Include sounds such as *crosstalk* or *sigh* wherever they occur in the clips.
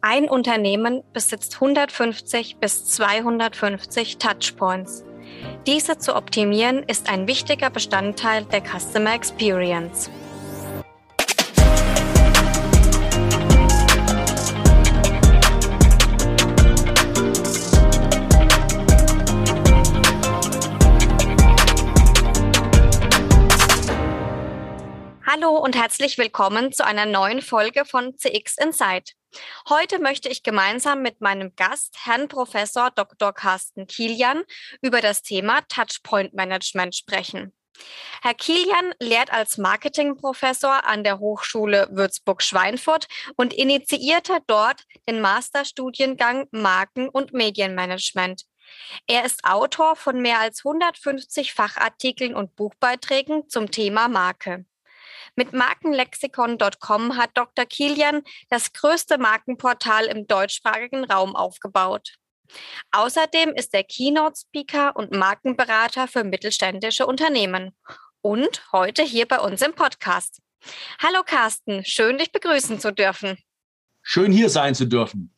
Ein Unternehmen besitzt 150 bis 250 Touchpoints. Diese zu optimieren ist ein wichtiger Bestandteil der Customer Experience. Hallo und herzlich willkommen zu einer neuen Folge von CX Insight. Heute möchte ich gemeinsam mit meinem Gast, Herrn Professor Dr. Carsten Kilian, über das Thema Touchpoint Management sprechen. Herr Kilian lehrt als Marketingprofessor an der Hochschule Würzburg-Schweinfurt und initiierte dort den Masterstudiengang Marken- und Medienmanagement. Er ist Autor von mehr als 150 Fachartikeln und Buchbeiträgen zum Thema Marke. Mit Markenlexikon.com hat Dr. Kilian das größte Markenportal im deutschsprachigen Raum aufgebaut. Außerdem ist er Keynote-Speaker und Markenberater für mittelständische Unternehmen. Und heute hier bei uns im Podcast. Hallo Carsten, schön dich begrüßen zu dürfen. Schön hier sein zu dürfen.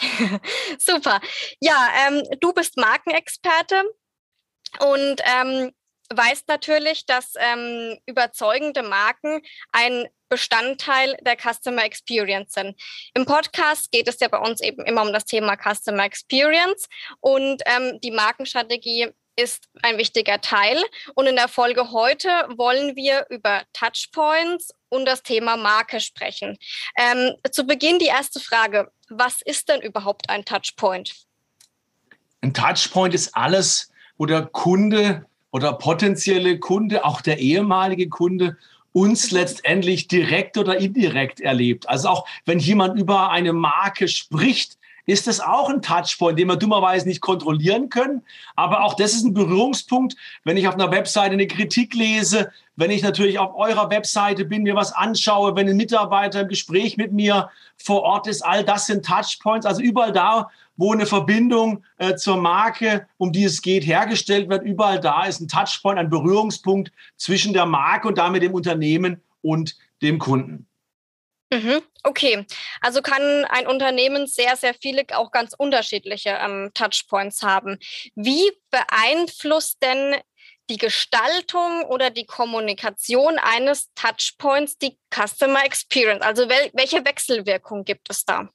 *laughs* Super. Ja, ähm, du bist Markenexperte und ähm, weißt natürlich, dass ähm, überzeugende Marken ein Bestandteil der Customer Experience sind. Im Podcast geht es ja bei uns eben immer um das Thema Customer Experience und ähm, die Markenstrategie ist ein wichtiger Teil. Und in der Folge heute wollen wir über Touchpoints und das Thema Marke sprechen. Ähm, zu Beginn die erste Frage. Was ist denn überhaupt ein Touchpoint? Ein Touchpoint ist alles, wo der Kunde oder potenzielle Kunde, auch der ehemalige Kunde, uns mhm. letztendlich direkt oder indirekt erlebt. Also auch wenn jemand über eine Marke spricht, ist das auch ein Touchpoint, den wir dummerweise nicht kontrollieren können. Aber auch das ist ein Berührungspunkt, wenn ich auf einer Webseite eine Kritik lese, wenn ich natürlich auf eurer Webseite bin, mir was anschaue, wenn ein Mitarbeiter im Gespräch mit mir vor Ort ist, all das sind Touchpoints. Also überall da, wo eine Verbindung äh, zur Marke, um die es geht, hergestellt wird, überall da ist ein Touchpoint, ein Berührungspunkt zwischen der Marke und damit dem Unternehmen und dem Kunden. Mhm, okay, also kann ein Unternehmen sehr, sehr viele, auch ganz unterschiedliche ähm, Touchpoints haben. Wie beeinflusst denn die Gestaltung oder die Kommunikation eines Touchpoints die Customer Experience? Also wel welche Wechselwirkung gibt es da?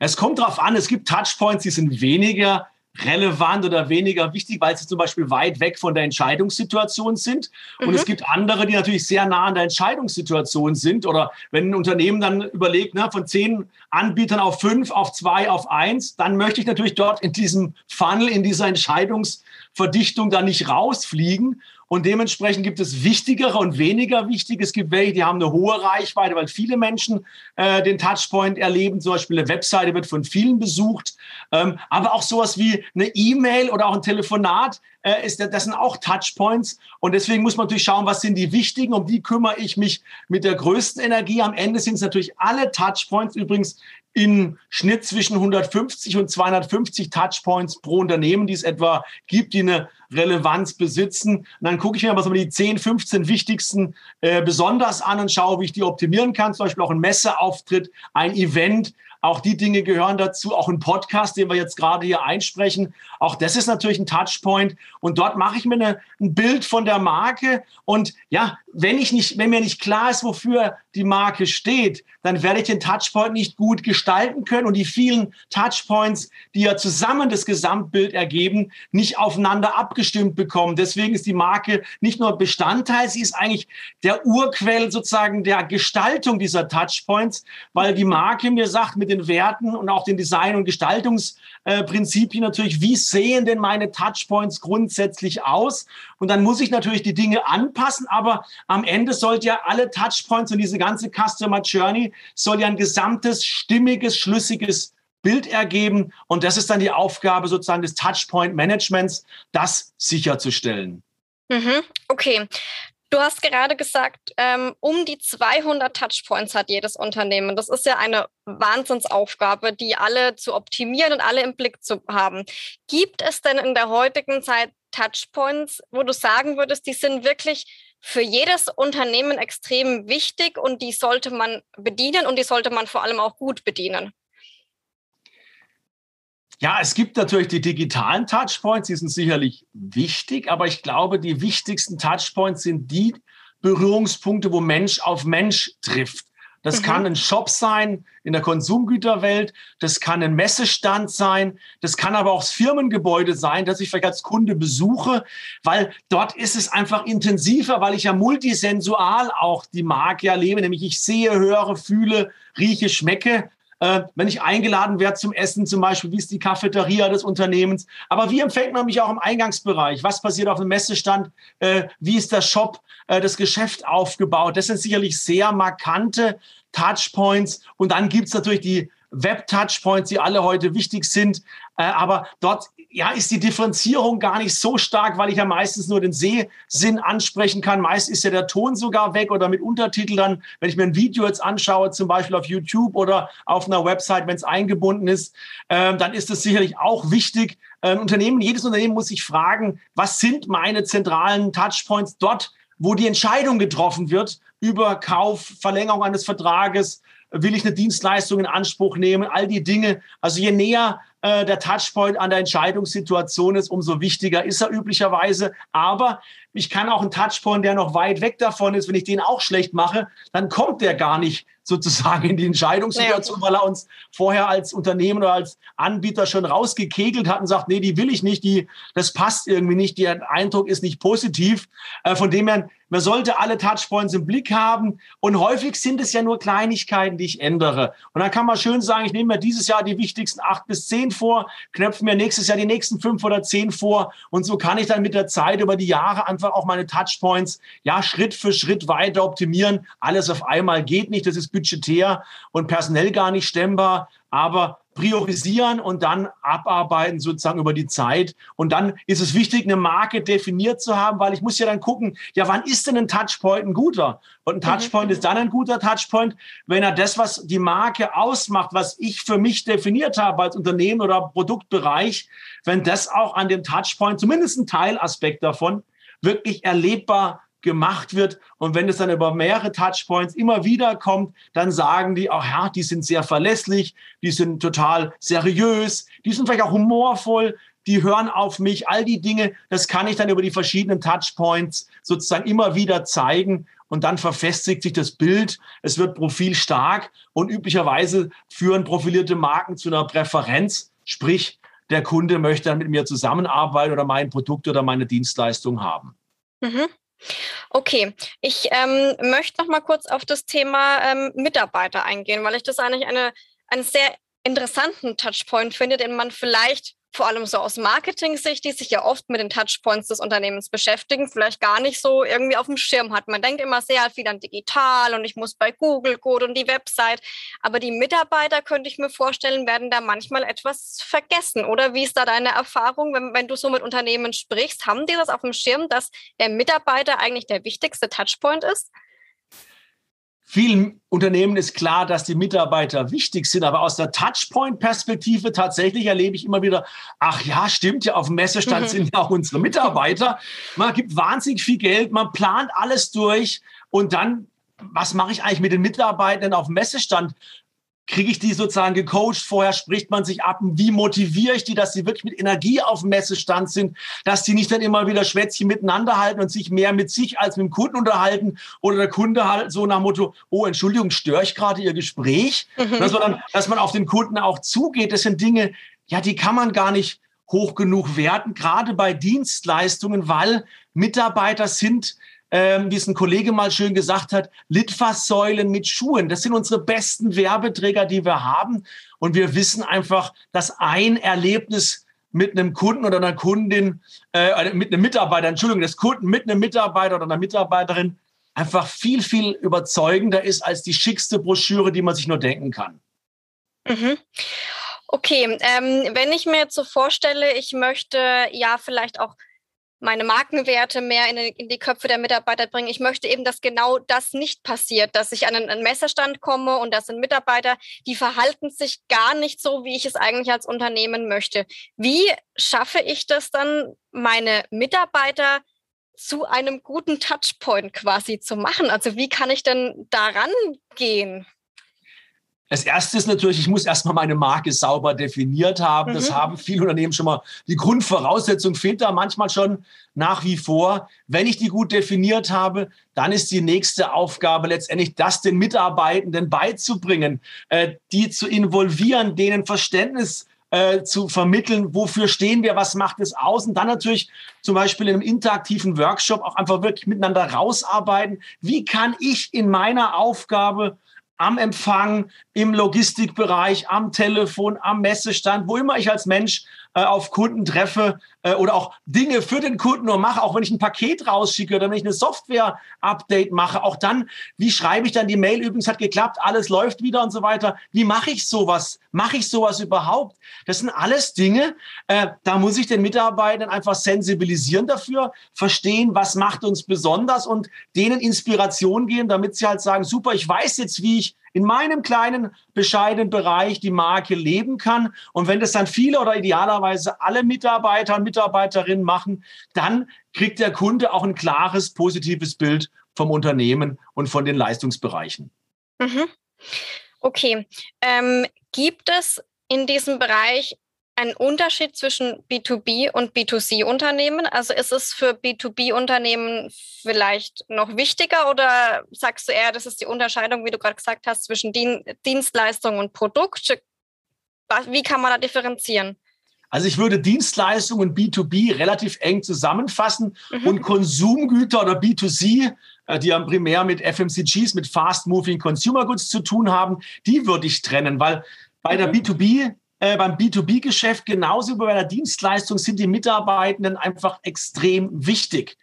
Es kommt darauf an, es gibt Touchpoints, die sind weniger relevant oder weniger wichtig, weil sie zum Beispiel weit weg von der Entscheidungssituation sind. Und mhm. es gibt andere, die natürlich sehr nah an der Entscheidungssituation sind. Oder wenn ein Unternehmen dann überlegt, ne, von zehn Anbietern auf fünf, auf zwei, auf eins, dann möchte ich natürlich dort in diesem Funnel, in dieser Entscheidungsverdichtung da nicht rausfliegen. Und dementsprechend gibt es wichtigere und weniger wichtige. Es gibt welche, die haben eine hohe Reichweite, weil viele Menschen äh, den Touchpoint erleben. Zum Beispiel eine Webseite wird von vielen besucht. Ähm, aber auch sowas wie eine E-Mail oder auch ein Telefonat, äh, ist, das sind auch Touchpoints. Und deswegen muss man natürlich schauen, was sind die wichtigen. Um die kümmere ich mich mit der größten Energie. Am Ende sind es natürlich alle Touchpoints. Übrigens in Schnitt zwischen 150 und 250 Touchpoints pro Unternehmen, die es etwa gibt, die eine Relevanz besitzen. Und dann gucke ich mir aber so die 10, 15 wichtigsten äh, besonders an und schaue, wie ich die optimieren kann. Zum Beispiel auch ein Messeauftritt, ein Event, auch die Dinge gehören dazu, auch ein Podcast, den wir jetzt gerade hier einsprechen. Auch das ist natürlich ein Touchpoint. Und dort mache ich mir eine, ein Bild von der Marke. Und ja, wenn ich nicht, wenn mir nicht klar ist, wofür die Marke steht, dann werde ich den Touchpoint nicht gut gestalten können und die vielen Touchpoints, die ja zusammen das Gesamtbild ergeben, nicht aufeinander abgestimmt bekommen. Deswegen ist die Marke nicht nur Bestandteil, sie ist eigentlich der Urquell sozusagen der Gestaltung dieser Touchpoints, weil die Marke mir sagt, mit den Werten und auch den Design- und Gestaltungsprinzipien natürlich, wie sehen denn meine Touchpoints grundsätzlich aus? Und dann muss ich natürlich die Dinge anpassen, aber am Ende sollte ja alle Touchpoints und diese ganze Customer Journey soll ja ein gesamtes, stimmiges, schlüssiges Bild ergeben. Und das ist dann die Aufgabe sozusagen des Touchpoint Managements, das sicherzustellen. Mhm, okay. Du hast gerade gesagt, ähm, um die 200 Touchpoints hat jedes Unternehmen. Das ist ja eine Wahnsinnsaufgabe, die alle zu optimieren und alle im Blick zu haben. Gibt es denn in der heutigen Zeit Touchpoints, wo du sagen würdest, die sind wirklich für jedes Unternehmen extrem wichtig und die sollte man bedienen und die sollte man vor allem auch gut bedienen. Ja, es gibt natürlich die digitalen Touchpoints, die sind sicherlich wichtig, aber ich glaube, die wichtigsten Touchpoints sind die Berührungspunkte, wo Mensch auf Mensch trifft. Das mhm. kann ein Shop sein in der Konsumgüterwelt, das kann ein Messestand sein, das kann aber auch das Firmengebäude sein, das ich vielleicht als Kunde besuche, weil dort ist es einfach intensiver, weil ich ja multisensual auch die Marke erlebe, nämlich ich sehe, höre, fühle, rieche, schmecke äh, wenn ich eingeladen werde zum Essen, zum Beispiel, wie ist die Cafeteria des Unternehmens. Aber wie empfängt man mich auch im Eingangsbereich? Was passiert auf dem Messestand? Äh, wie ist der Shop, äh, das Geschäft aufgebaut? Das sind sicherlich sehr markante Touchpoints. Und dann gibt's natürlich die Web-Touchpoints, die alle heute wichtig sind. Äh, aber dort ja, ist die Differenzierung gar nicht so stark, weil ich ja meistens nur den Sehsinn ansprechen kann. Meist ist ja der Ton sogar weg oder mit Untertitel dann, wenn ich mir ein Video jetzt anschaue, zum Beispiel auf YouTube oder auf einer Website, wenn es eingebunden ist, äh, dann ist es sicherlich auch wichtig. Ähm, Unternehmen, jedes Unternehmen muss sich fragen, was sind meine zentralen Touchpoints dort, wo die Entscheidung getroffen wird über Kauf, Verlängerung eines Vertrages, will ich eine Dienstleistung in Anspruch nehmen, all die Dinge. Also je näher äh, der Touchpoint an der Entscheidungssituation ist, umso wichtiger ist er üblicherweise. Aber ich kann auch einen Touchpoint, der noch weit weg davon ist, wenn ich den auch schlecht mache, dann kommt der gar nicht *laughs* sozusagen in die Entscheidungssituation, ja. weil er uns vorher als Unternehmen oder als Anbieter schon rausgekegelt hat und sagt, nee, die will ich nicht, die, das passt irgendwie nicht, der Eindruck ist nicht positiv. Äh, von dem her, man sollte alle Touchpoints im Blick haben und häufig sind es ja nur Kleinigkeiten, die ich ändere. Und dann kann man schön sagen, ich nehme mir dieses Jahr die wichtigsten acht bis zehn vor, knöpfe mir nächstes Jahr die nächsten fünf oder zehn vor und so kann ich dann mit der Zeit über die Jahre einfach auch meine Touchpoints ja Schritt für Schritt weiter optimieren. Alles auf einmal geht nicht, das ist budgetär und personell gar nicht stemmbar, aber priorisieren und dann abarbeiten sozusagen über die Zeit. Und dann ist es wichtig, eine Marke definiert zu haben, weil ich muss ja dann gucken, ja, wann ist denn ein Touchpoint ein guter? Und ein Touchpoint mhm. ist dann ein guter Touchpoint, wenn er das, was die Marke ausmacht, was ich für mich definiert habe als Unternehmen oder Produktbereich, wenn das auch an dem Touchpoint, zumindest ein Teilaspekt davon, wirklich erlebbar gemacht wird. Und wenn es dann über mehrere Touchpoints immer wieder kommt, dann sagen die, ach ja, die sind sehr verlässlich, die sind total seriös, die sind vielleicht auch humorvoll, die hören auf mich, all die Dinge, das kann ich dann über die verschiedenen Touchpoints sozusagen immer wieder zeigen. Und dann verfestigt sich das Bild, es wird profilstark und üblicherweise führen profilierte Marken zu einer Präferenz, sprich der Kunde möchte dann mit mir zusammenarbeiten oder mein Produkt oder meine Dienstleistung haben. Mhm. Okay, ich ähm, möchte noch mal kurz auf das Thema ähm, Mitarbeiter eingehen, weil ich das eigentlich eine, einen sehr interessanten Touchpoint finde, den man vielleicht vor allem so aus Marketing-Sicht, die sich ja oft mit den Touchpoints des Unternehmens beschäftigen, vielleicht gar nicht so irgendwie auf dem Schirm hat. Man denkt immer sehr viel an digital und ich muss bei Google Code und die Website. Aber die Mitarbeiter, könnte ich mir vorstellen, werden da manchmal etwas vergessen. Oder wie ist da deine Erfahrung, wenn, wenn du so mit Unternehmen sprichst? Haben die das auf dem Schirm, dass der Mitarbeiter eigentlich der wichtigste Touchpoint ist? Vielen Unternehmen ist klar, dass die Mitarbeiter wichtig sind, aber aus der Touchpoint-Perspektive tatsächlich erlebe ich immer wieder, ach ja, stimmt ja, auf dem Messestand mhm. sind ja auch unsere Mitarbeiter. Man gibt wahnsinnig viel Geld, man plant alles durch und dann was mache ich eigentlich mit den Mitarbeitern auf dem Messestand? Kriege ich die sozusagen gecoacht, vorher spricht man sich ab, wie motiviere ich die, dass sie wirklich mit Energie auf dem Messestand sind, dass die nicht dann immer wieder Schwätzchen miteinander halten und sich mehr mit sich als mit dem Kunden unterhalten? Oder der Kunde halt so nach Motto, oh, Entschuldigung, störe ich gerade Ihr Gespräch, mhm. sondern dass man auf den Kunden auch zugeht. Das sind Dinge, ja, die kann man gar nicht hoch genug werten, gerade bei Dienstleistungen, weil Mitarbeiter sind ähm, wie es ein Kollege mal schön gesagt hat, Litfaßsäulen mit Schuhen. Das sind unsere besten Werbeträger, die wir haben. Und wir wissen einfach, dass ein Erlebnis mit einem Kunden oder einer Kundin, äh, mit einem Mitarbeiter, Entschuldigung, des Kunden mit einem Mitarbeiter oder einer Mitarbeiterin einfach viel, viel überzeugender ist als die schickste Broschüre, die man sich nur denken kann. Mhm. Okay, ähm, wenn ich mir jetzt so vorstelle, ich möchte ja vielleicht auch meine Markenwerte mehr in, in, die Köpfe der Mitarbeiter bringen. Ich möchte eben, dass genau das nicht passiert, dass ich an einen, einen Messerstand komme und das sind Mitarbeiter, die verhalten sich gar nicht so, wie ich es eigentlich als Unternehmen möchte. Wie schaffe ich das dann, meine Mitarbeiter zu einem guten Touchpoint quasi zu machen? Also wie kann ich denn daran gehen? Das erste ist natürlich, ich muss erstmal meine Marke sauber definiert haben. Mhm. Das haben viele Unternehmen schon mal. Die Grundvoraussetzung fehlt da manchmal schon nach wie vor. Wenn ich die gut definiert habe, dann ist die nächste Aufgabe letztendlich, das den Mitarbeitenden beizubringen, äh, die zu involvieren, denen Verständnis äh, zu vermitteln, wofür stehen wir, was macht es aus und dann natürlich zum Beispiel in einem interaktiven Workshop auch einfach wirklich miteinander rausarbeiten. Wie kann ich in meiner Aufgabe am Empfang, im Logistikbereich, am Telefon, am Messestand, wo immer ich als Mensch äh, auf Kunden treffe äh, oder auch Dinge für den Kunden nur mache, auch wenn ich ein Paket rausschicke oder wenn ich eine Software-Update mache, auch dann, wie schreibe ich dann die Mail, übrigens hat geklappt, alles läuft wieder und so weiter. Wie mache ich sowas? Mache ich sowas überhaupt? Das sind alles Dinge, äh, da muss ich den Mitarbeitern einfach sensibilisieren dafür, verstehen, was macht uns besonders und denen Inspiration geben, damit sie halt sagen, super, ich weiß jetzt, wie ich in meinem kleinen, bescheidenen Bereich die Marke leben kann. Und wenn das dann viele oder idealerweise alle Mitarbeiter und Mitarbeiterinnen machen, dann kriegt der Kunde auch ein klares, positives Bild vom Unternehmen und von den Leistungsbereichen. Mhm. Okay. Ähm, gibt es in diesem Bereich ein Unterschied zwischen B2B und B2C-Unternehmen? Also ist es für B2B-Unternehmen vielleicht noch wichtiger oder sagst du eher, das ist die Unterscheidung, wie du gerade gesagt hast, zwischen Dien Dienstleistung und Produkt? Wie kann man da differenzieren? Also ich würde Dienstleistungen B2B relativ eng zusammenfassen mhm. und Konsumgüter oder B2C, äh, die ja primär mit FMCGs, mit Fast Moving Consumer Goods zu tun haben, die würde ich trennen, weil bei der B2B mhm. Äh, beim B2B-Geschäft genauso wie bei der Dienstleistung sind die Mitarbeitenden einfach extrem wichtig.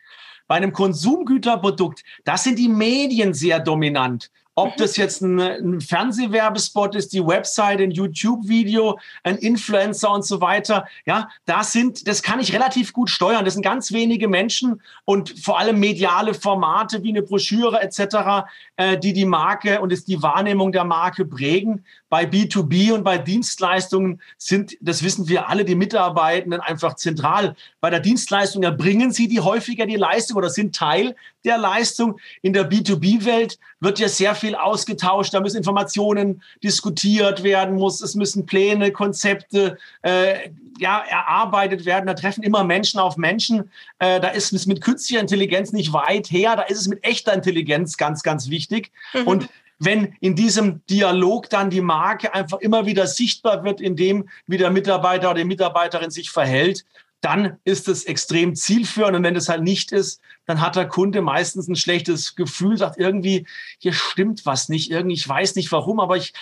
Bei einem Konsumgüterprodukt, da sind die Medien sehr dominant. Ob mhm. das jetzt ein, ein Fernsehwerbespot ist, die Website, ein YouTube-Video, ein Influencer und so weiter. Ja, das sind, das kann ich relativ gut steuern. Das sind ganz wenige Menschen und vor allem mediale Formate wie eine Broschüre etc., äh, die die Marke und ist die Wahrnehmung der Marke prägen. Bei B2B und bei Dienstleistungen sind, das wissen wir alle, die Mitarbeitenden einfach zentral. Bei der Dienstleistung erbringen sie die häufiger die Leistung oder sind Teil der Leistung. In der B2B-Welt wird ja sehr viel ausgetauscht. Da müssen Informationen diskutiert werden, muss, es müssen Pläne, Konzepte äh, ja, erarbeitet werden. Da treffen immer Menschen auf Menschen. Äh, da ist es mit künstlicher Intelligenz nicht weit her. Da ist es mit echter Intelligenz ganz, ganz wichtig. Mhm. Und wenn in diesem Dialog dann die Marke einfach immer wieder sichtbar wird, in dem, wie der Mitarbeiter oder die Mitarbeiterin sich verhält, dann ist es extrem zielführend. Und wenn es halt nicht ist, dann hat der Kunde meistens ein schlechtes Gefühl, sagt irgendwie, hier stimmt was nicht, irgendwie, ich weiß nicht warum, aber ich,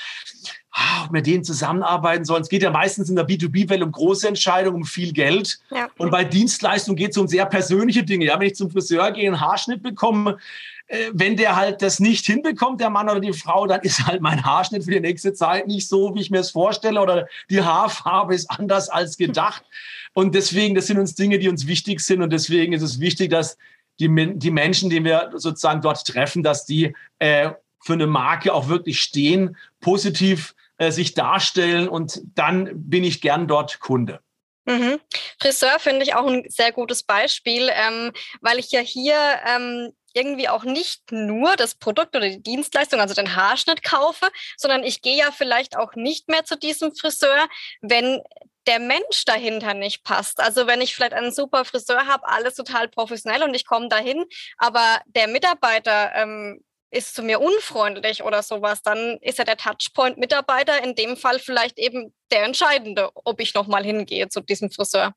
ah, mit denen zusammenarbeiten sollen. Es geht ja meistens in der B2B-Welt um große Entscheidungen, um viel Geld. Ja. Und bei Dienstleistungen geht es um sehr persönliche Dinge. Ja, wenn ich zum Friseur gehe, einen Haarschnitt bekomme, äh, wenn der halt das nicht hinbekommt, der Mann oder die Frau, dann ist halt mein Haarschnitt für die nächste Zeit nicht so, wie ich mir es vorstelle, oder die Haarfarbe ist anders als gedacht. Und deswegen, das sind uns Dinge, die uns wichtig sind. Und deswegen ist es wichtig, dass die, die Menschen, die wir sozusagen dort treffen, dass die äh, für eine Marke auch wirklich stehen, positiv äh, sich darstellen und dann bin ich gern dort Kunde. Mhm. Friseur finde ich auch ein sehr gutes Beispiel, ähm, weil ich ja hier ähm, irgendwie auch nicht nur das Produkt oder die Dienstleistung, also den Haarschnitt kaufe, sondern ich gehe ja vielleicht auch nicht mehr zu diesem Friseur, wenn der Mensch dahinter nicht passt. Also wenn ich vielleicht einen super Friseur habe, alles total professionell und ich komme dahin, aber der Mitarbeiter ähm, ist zu mir unfreundlich oder sowas, dann ist ja der Touchpoint-Mitarbeiter in dem Fall vielleicht eben der entscheidende, ob ich nochmal hingehe zu diesem Friseur.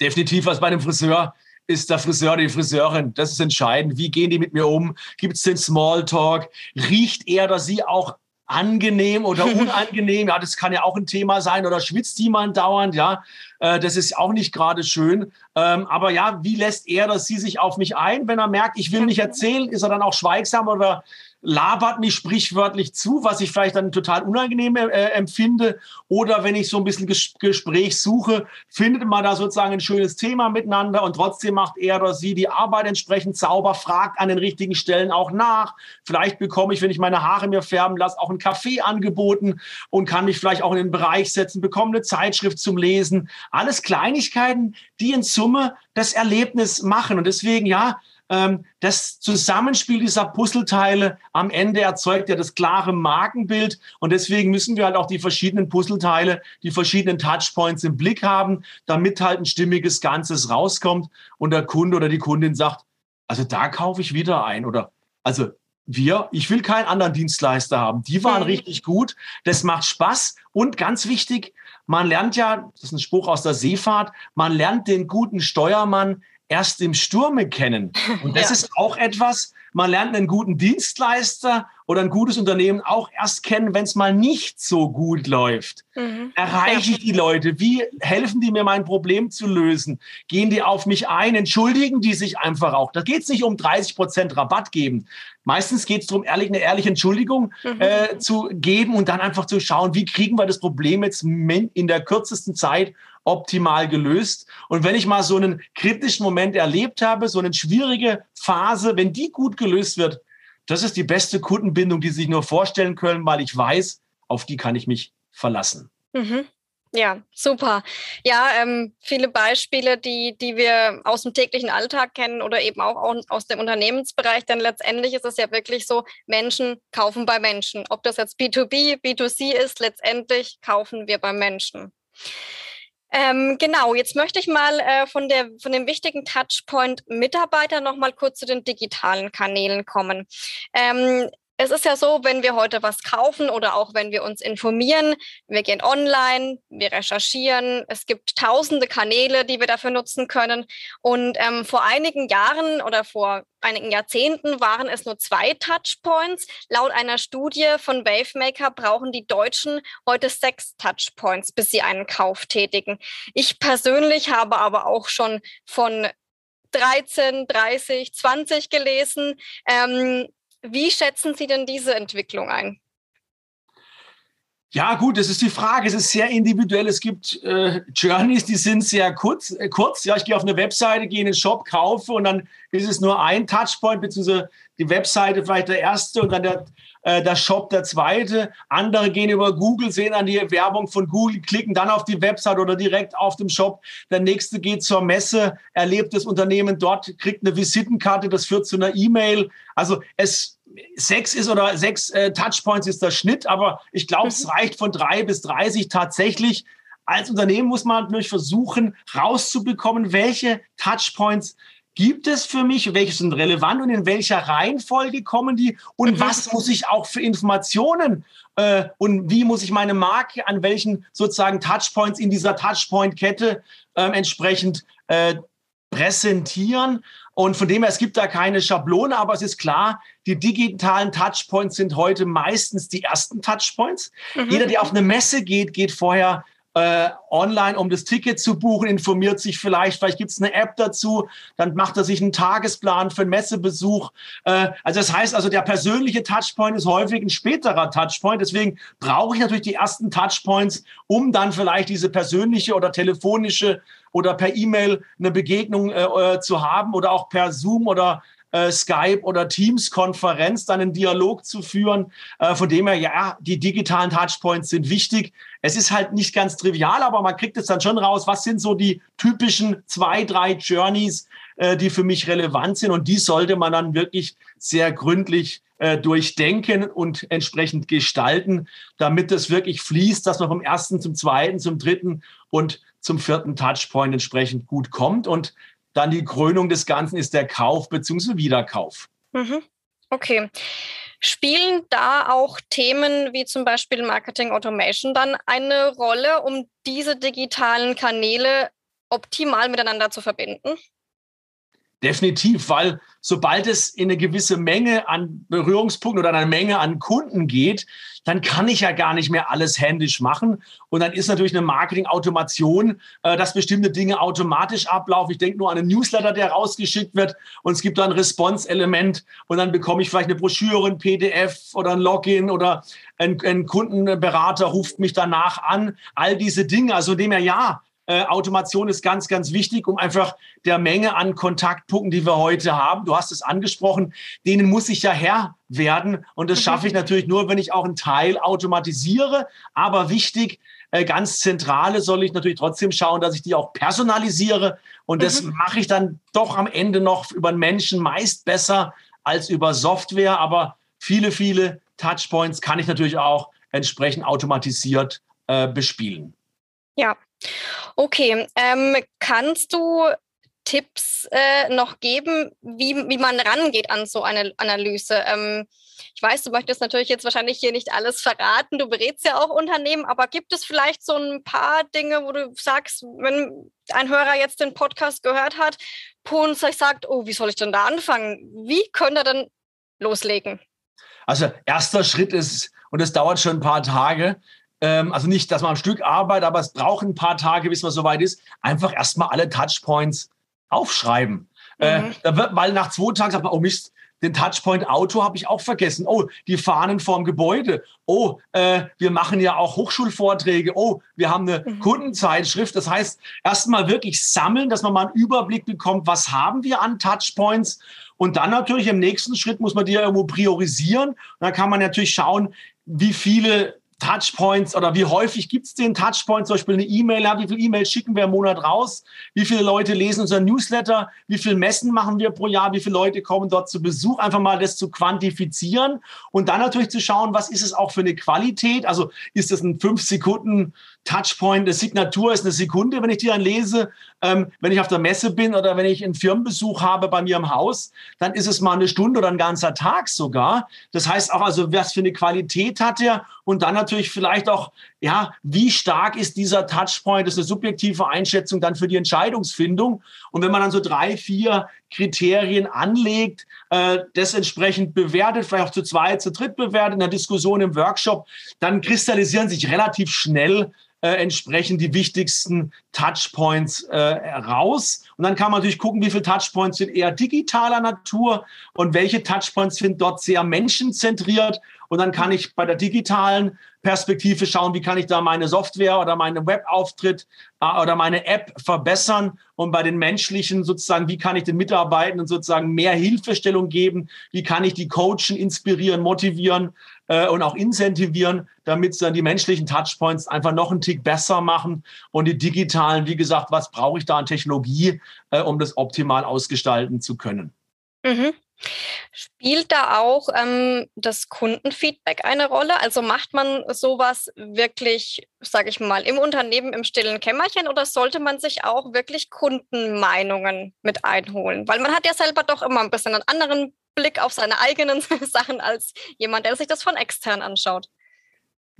Definitiv, was bei einem Friseur ist der Friseur, die Friseurin. Das ist entscheidend. Wie gehen die mit mir um? Gibt es den Smalltalk? Riecht er oder sie auch angenehm oder *laughs* unangenehm? Ja, das kann ja auch ein Thema sein. Oder schwitzt jemand dauernd? Ja, äh, das ist auch nicht gerade schön. Ähm, aber ja, wie lässt er oder sie sich auf mich ein? Wenn er merkt, ich will nicht erzählen, ist er dann auch schweigsam oder labert mich sprichwörtlich zu, was ich vielleicht dann total unangenehm äh, empfinde. Oder wenn ich so ein bisschen Ges Gespräch suche, findet man da sozusagen ein schönes Thema miteinander und trotzdem macht er oder sie die Arbeit entsprechend sauber, fragt an den richtigen Stellen auch nach. Vielleicht bekomme ich, wenn ich meine Haare mir färben lasse, auch einen Kaffee angeboten und kann mich vielleicht auch in den Bereich setzen, bekomme eine Zeitschrift zum Lesen. Alles Kleinigkeiten, die in Summe das Erlebnis machen. Und deswegen, ja, das Zusammenspiel dieser Puzzleteile am Ende erzeugt ja das klare Markenbild. Und deswegen müssen wir halt auch die verschiedenen Puzzleteile, die verschiedenen Touchpoints im Blick haben, damit halt ein stimmiges Ganzes rauskommt und der Kunde oder die Kundin sagt, also da kaufe ich wieder ein oder also wir, ich will keinen anderen Dienstleister haben. Die waren mhm. richtig gut. Das macht Spaß. Und ganz wichtig, man lernt ja, das ist ein Spruch aus der Seefahrt, man lernt den guten Steuermann erst im Sturme kennen. *laughs* Und das ja. ist auch etwas, man lernt einen guten Dienstleister oder ein gutes Unternehmen auch erst kennen, wenn es mal nicht so gut läuft. Mhm. Erreiche ich die Leute? Wie helfen die mir, mein Problem zu lösen? Gehen die auf mich ein? Entschuldigen die sich einfach auch? Da geht es nicht um 30 Prozent Rabatt geben. Meistens geht es darum, ehrlich, eine ehrliche Entschuldigung mhm. äh, zu geben und dann einfach zu schauen, wie kriegen wir das Problem jetzt in der kürzesten Zeit optimal gelöst. Und wenn ich mal so einen kritischen Moment erlebt habe, so eine schwierige Phase, wenn die gut gelöst wird, das ist die beste Kundenbindung, die Sie sich nur vorstellen können, weil ich weiß, auf die kann ich mich verlassen. Mhm. Ja, super. Ja, ähm, viele Beispiele, die, die wir aus dem täglichen Alltag kennen oder eben auch aus dem Unternehmensbereich. Denn letztendlich ist es ja wirklich so, Menschen kaufen bei Menschen. Ob das jetzt B2B, B2C ist, letztendlich kaufen wir bei Menschen. Ähm, genau, jetzt möchte ich mal äh, von, der, von dem wichtigen Touchpoint Mitarbeiter noch mal kurz zu den digitalen Kanälen kommen. Ähm, es ist ja so, wenn wir heute was kaufen oder auch wenn wir uns informieren, wir gehen online, wir recherchieren, es gibt tausende Kanäle, die wir dafür nutzen können. Und ähm, vor einigen Jahren oder vor einigen Jahrzehnten waren es nur zwei Touchpoints. Laut einer Studie von Wavemaker brauchen die Deutschen heute sechs Touchpoints, bis sie einen Kauf tätigen. Ich persönlich habe aber auch schon von 13, 30, 20 gelesen. Ähm, wie schätzen Sie denn diese Entwicklung ein? Ja, gut, das ist die Frage. Es ist sehr individuell. Es gibt äh, Journeys, die sind sehr kurz. Äh, kurz. Ja, ich gehe auf eine Webseite, gehe in den Shop, kaufe und dann ist es nur ein Touchpoint, beziehungsweise die Webseite vielleicht der erste und dann der, äh, der Shop der zweite. Andere gehen über Google, sehen an die Werbung von Google, klicken dann auf die Website oder direkt auf dem Shop. Der nächste geht zur Messe, erlebt das Unternehmen dort, kriegt eine Visitenkarte, das führt zu einer E-Mail. Also es sechs ist oder sechs äh, Touchpoints ist der Schnitt, aber ich glaube, es mhm. reicht von drei bis 30 tatsächlich. Als Unternehmen muss man natürlich versuchen, rauszubekommen, welche Touchpoints gibt es für mich, welche sind relevant und in welcher Reihenfolge kommen die und mhm. was muss ich auch für Informationen äh, und wie muss ich meine Marke an welchen sozusagen Touchpoints in dieser Touchpoint-Kette äh, entsprechend präsentieren. Und von dem her, es gibt da keine Schablone, aber es ist klar, die digitalen Touchpoints sind heute meistens die ersten Touchpoints. Mhm. Jeder, der auf eine Messe geht, geht vorher äh, online, um das Ticket zu buchen, informiert sich vielleicht, vielleicht gibt es eine App dazu, dann macht er sich einen Tagesplan für einen Messebesuch. Äh, also das heißt also, der persönliche Touchpoint ist häufig ein späterer Touchpoint. Deswegen brauche ich natürlich die ersten Touchpoints, um dann vielleicht diese persönliche oder telefonische oder per E-Mail eine Begegnung äh, äh zu haben oder auch per Zoom oder äh, Skype oder Teams-Konferenz dann einen Dialog zu führen. Äh, von dem her, ja, die digitalen Touchpoints sind wichtig. Es ist halt nicht ganz trivial, aber man kriegt es dann schon raus, was sind so die typischen zwei, drei Journeys, äh, die für mich relevant sind. Und die sollte man dann wirklich sehr gründlich äh, durchdenken und entsprechend gestalten, damit es wirklich fließt, dass man vom ersten zum zweiten, zum dritten und zum vierten Touchpoint entsprechend gut kommt. Und dann die Krönung des Ganzen ist der Kauf bzw. Wiederkauf. Mhm. Okay. Spielen da auch Themen wie zum Beispiel Marketing Automation dann eine Rolle, um diese digitalen Kanäle optimal miteinander zu verbinden? Definitiv, weil sobald es in eine gewisse Menge an Berührungspunkten oder eine Menge an Kunden geht, dann kann ich ja gar nicht mehr alles händisch machen. Und dann ist natürlich eine Marketing-Automation, äh, dass bestimmte Dinge automatisch ablaufen. Ich denke nur an einen Newsletter, der rausgeschickt wird und es gibt da ein Response-Element und dann bekomme ich vielleicht eine Broschüre, ein PDF oder ein Login oder ein, ein Kundenberater ruft mich danach an. All diese Dinge. Also dem her ja, äh, Automation ist ganz, ganz wichtig, um einfach der Menge an Kontaktpunkten, die wir heute haben, du hast es angesprochen, denen muss ich ja Herr werden. Und das schaffe ich mhm. natürlich nur, wenn ich auch einen Teil automatisiere. Aber wichtig, äh, ganz zentrale soll ich natürlich trotzdem schauen, dass ich die auch personalisiere. Und das mhm. mache ich dann doch am Ende noch über einen Menschen meist besser als über Software. Aber viele, viele Touchpoints kann ich natürlich auch entsprechend automatisiert äh, bespielen. Ja, okay. Ähm, kannst du Tipps äh, noch geben, wie, wie man rangeht an so eine Analyse? Ähm, ich weiß, du möchtest natürlich jetzt wahrscheinlich hier nicht alles verraten, du berätst ja auch Unternehmen, aber gibt es vielleicht so ein paar Dinge, wo du sagst, wenn ein Hörer jetzt den Podcast gehört hat und sich sagt, oh, wie soll ich denn da anfangen? Wie könnte er denn loslegen? Also erster Schritt ist, und es dauert schon ein paar Tage, ähm, also nicht, dass man am Stück arbeitet, aber es braucht ein paar Tage, bis man soweit ist, einfach erstmal alle Touchpoints aufschreiben. Äh, mhm. Äh, da wird mal nach zwei Tagen sagt man, oh Mist, den Touchpoint Auto habe ich auch vergessen. Oh, die Fahnen vorm Gebäude. Oh, äh, wir machen ja auch Hochschulvorträge. Oh, wir haben eine mhm. Kundenzeitschrift. Das heißt, erstmal wirklich sammeln, dass man mal einen Überblick bekommt, was haben wir an Touchpoints. Und dann natürlich im nächsten Schritt muss man die ja irgendwo priorisieren. Und dann kann man natürlich schauen, wie viele Touchpoints oder wie häufig gibt es den Touchpoint, zum Beispiel eine E-Mail, wie viele E-Mails schicken wir im Monat raus, wie viele Leute lesen unser Newsletter, wie viele Messen machen wir pro Jahr, wie viele Leute kommen dort zu Besuch, einfach mal das zu quantifizieren und dann natürlich zu schauen, was ist es auch für eine Qualität, also ist das ein fünf Sekunden Touchpoint, eine Signatur ist eine Sekunde, wenn ich die dann lese. Ähm, wenn ich auf der Messe bin oder wenn ich einen Firmenbesuch habe bei mir im Haus, dann ist es mal eine Stunde oder ein ganzer Tag sogar. Das heißt auch, also was für eine Qualität hat er und dann natürlich vielleicht auch, ja, wie stark ist dieser Touchpoint? Das ist eine subjektive Einschätzung dann für die Entscheidungsfindung. Und wenn man dann so drei, vier Kriterien anlegt, äh, das entsprechend bewertet, vielleicht auch zu zweit, zu dritt bewertet, in der Diskussion im Workshop, dann kristallisieren sich relativ schnell äh, entsprechend die wichtigsten Touchpoints äh, raus. Und dann kann man natürlich gucken, wie viele Touchpoints sind eher digitaler Natur und welche Touchpoints sind dort sehr menschenzentriert. Und dann kann ich bei der digitalen Perspektive schauen, wie kann ich da meine Software oder meinen Webauftritt äh, oder meine App verbessern. Und bei den menschlichen sozusagen, wie kann ich den Mitarbeitenden sozusagen mehr Hilfestellung geben? Wie kann ich die coachen, inspirieren, motivieren äh, und auch incentivieren, damit dann die menschlichen Touchpoints einfach noch einen Tick besser machen und die digitalen, wie gesagt, was brauche ich da an Technologie, äh, um das optimal ausgestalten zu können. Mhm. Spielt da auch ähm, das Kundenfeedback eine Rolle? Also macht man sowas wirklich, sage ich mal, im Unternehmen im stillen Kämmerchen oder sollte man sich auch wirklich Kundenmeinungen mit einholen? Weil man hat ja selber doch immer ein bisschen einen anderen Blick auf seine eigenen *laughs* Sachen als jemand, der sich das von extern anschaut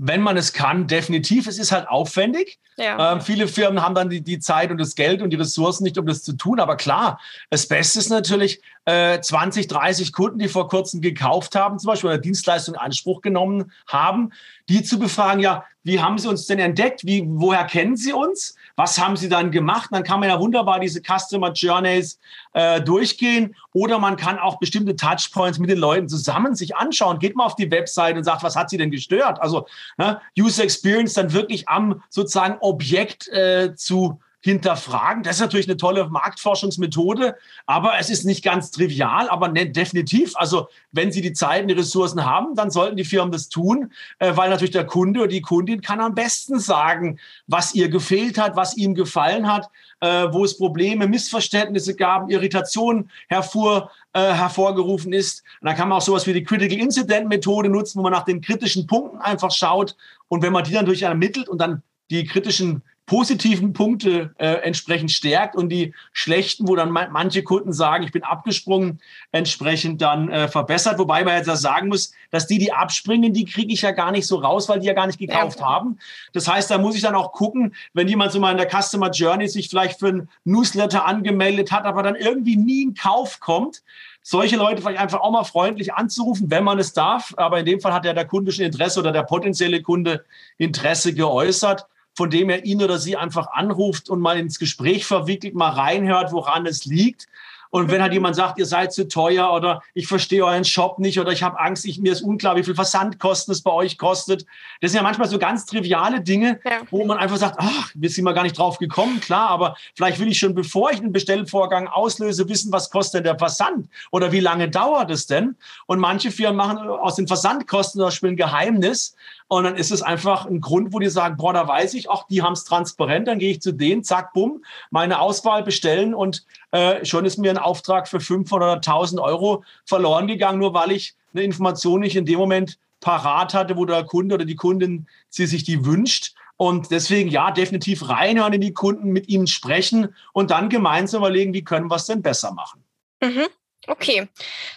wenn man es kann, definitiv. Es ist halt aufwendig. Ja. Ähm, viele Firmen haben dann die, die Zeit und das Geld und die Ressourcen nicht, um das zu tun. Aber klar, das Beste ist natürlich äh, 20, 30 Kunden, die vor kurzem gekauft haben, zum Beispiel oder Dienstleistung in Anspruch genommen haben, die zu befragen, ja, wie haben Sie uns denn entdeckt? Wie, woher kennen Sie uns? Was haben Sie dann gemacht? Dann kann man ja wunderbar diese Customer Journeys äh, durchgehen oder man kann auch bestimmte Touchpoints mit den Leuten zusammen sich anschauen. Geht mal auf die Website und sagt, was hat Sie denn gestört? Also ne, User Experience dann wirklich am sozusagen Objekt äh, zu hinterfragen. Das ist natürlich eine tolle Marktforschungsmethode, aber es ist nicht ganz trivial, aber ne, definitiv. Also wenn Sie die Zeit und die Ressourcen haben, dann sollten die Firmen das tun, äh, weil natürlich der Kunde oder die Kundin kann am besten sagen, was ihr gefehlt hat, was ihm gefallen hat, äh, wo es Probleme, Missverständnisse gab, Irritationen hervor, äh, hervorgerufen ist. Und dann kann man auch sowas wie die Critical Incident Methode nutzen, wo man nach den kritischen Punkten einfach schaut und wenn man die dann durch ermittelt und dann die kritischen positiven Punkte äh, entsprechend stärkt und die schlechten, wo dann manche Kunden sagen, ich bin abgesprungen, entsprechend dann äh, verbessert. Wobei man jetzt ja sagen muss, dass die, die abspringen, die kriege ich ja gar nicht so raus, weil die ja gar nicht gekauft ja. haben. Das heißt, da muss ich dann auch gucken, wenn jemand so mal in der Customer Journey sich vielleicht für ein Newsletter angemeldet hat, aber dann irgendwie nie in Kauf kommt, solche Leute vielleicht einfach auch mal freundlich anzurufen, wenn man es darf. Aber in dem Fall hat ja der Kunde schon Interesse oder der potenzielle Kunde Interesse geäußert von dem er ihn oder sie einfach anruft und mal ins Gespräch verwickelt, mal reinhört, woran es liegt. Und wenn halt jemand sagt, ihr seid zu teuer oder ich verstehe euren Shop nicht oder ich habe Angst, ich, mir ist unklar, wie viel Versandkosten es bei euch kostet. Das sind ja manchmal so ganz triviale Dinge, ja. wo man einfach sagt, ach, wir sind mal gar nicht drauf gekommen, klar, aber vielleicht will ich schon, bevor ich einen Bestellvorgang auslöse, wissen, was kostet denn der Versand oder wie lange dauert es denn? Und manche Firmen machen aus den Versandkosten zum Beispiel ein Geheimnis und dann ist es einfach ein Grund, wo die sagen, boah, da weiß ich, ach, die haben es transparent, dann gehe ich zu denen, zack, bumm, meine Auswahl bestellen und äh, schon ist mir ein Auftrag für 500 oder 1000 Euro verloren gegangen, nur weil ich eine Information nicht in dem Moment parat hatte, wo der Kunde oder die Kundin sie sich die wünscht. Und deswegen ja, definitiv reinhören in die Kunden, mit ihnen sprechen und dann gemeinsam überlegen, wie können wir es denn besser machen. Mhm. Okay,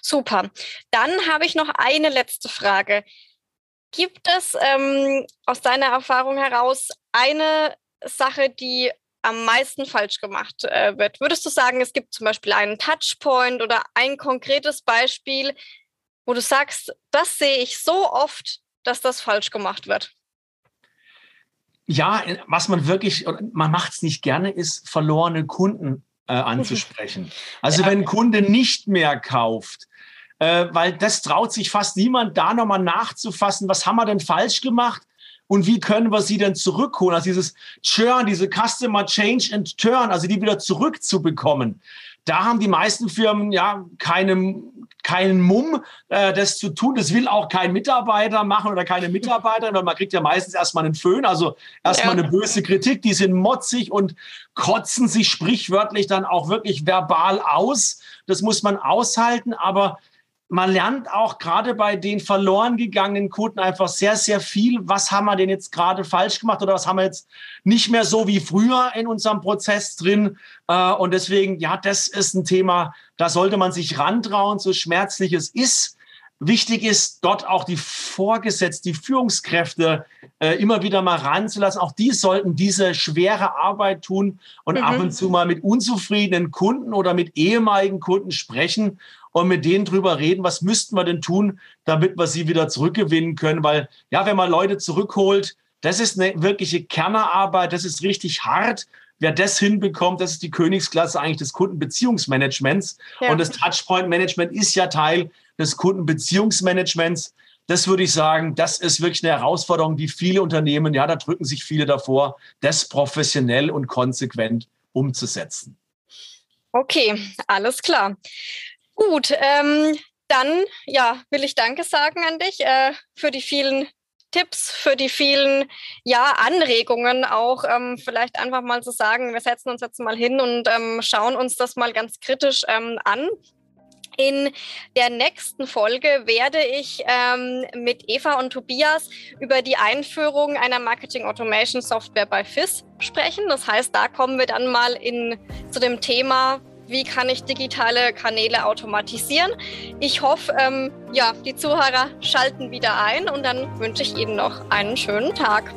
super. Dann habe ich noch eine letzte Frage. Gibt es ähm, aus deiner Erfahrung heraus eine Sache, die am meisten falsch gemacht äh, wird? Würdest du sagen, es gibt zum Beispiel einen Touchpoint oder ein konkretes Beispiel, wo du sagst, das sehe ich so oft, dass das falsch gemacht wird? Ja, was man wirklich, man macht es nicht gerne, ist verlorene Kunden äh, *laughs* anzusprechen. Also ja. wenn ein Kunde nicht mehr kauft, äh, weil das traut sich fast niemand da nochmal nachzufassen, was haben wir denn falsch gemacht? Und wie können wir sie denn zurückholen? Also dieses Churn, diese Customer Change and Turn, also die wieder zurückzubekommen. Da haben die meisten Firmen ja keinen, keinen Mumm, äh, das zu tun. Das will auch kein Mitarbeiter machen oder keine Mitarbeiterin, weil man kriegt ja meistens erstmal einen Föhn, also erstmal ja. eine böse Kritik. Die sind motzig und kotzen sich sprichwörtlich dann auch wirklich verbal aus. Das muss man aushalten, aber man lernt auch gerade bei den verloren gegangenen Kunden einfach sehr, sehr viel. Was haben wir denn jetzt gerade falsch gemacht oder was haben wir jetzt nicht mehr so wie früher in unserem Prozess drin? Äh, und deswegen, ja, das ist ein Thema, da sollte man sich rantrauen, so schmerzlich es ist. Wichtig ist, dort auch die Vorgesetzten, die Führungskräfte äh, immer wieder mal ranzulassen. Auch die sollten diese schwere Arbeit tun und mhm. ab und zu mal mit unzufriedenen Kunden oder mit ehemaligen Kunden sprechen und mit denen drüber reden, was müssten wir denn tun, damit wir sie wieder zurückgewinnen können. Weil ja, wenn man Leute zurückholt, das ist eine wirkliche Kernerarbeit, das ist richtig hart. Wer das hinbekommt, das ist die Königsklasse eigentlich des Kundenbeziehungsmanagements. Ja. Und das Touchpoint-Management ist ja Teil des Kundenbeziehungsmanagements. Das würde ich sagen, das ist wirklich eine Herausforderung, die viele Unternehmen, ja, da drücken sich viele davor, das professionell und konsequent umzusetzen. Okay, alles klar. Gut, ähm, dann ja, will ich Danke sagen an dich äh, für die vielen Tipps, für die vielen ja, Anregungen auch. Ähm, vielleicht einfach mal zu sagen, wir setzen uns jetzt mal hin und ähm, schauen uns das mal ganz kritisch ähm, an. In der nächsten Folge werde ich ähm, mit Eva und Tobias über die Einführung einer Marketing Automation Software bei FIS sprechen. Das heißt, da kommen wir dann mal in, zu dem Thema, wie kann ich digitale Kanäle automatisieren. Ich hoffe, ähm, ja, die Zuhörer schalten wieder ein und dann wünsche ich Ihnen noch einen schönen Tag.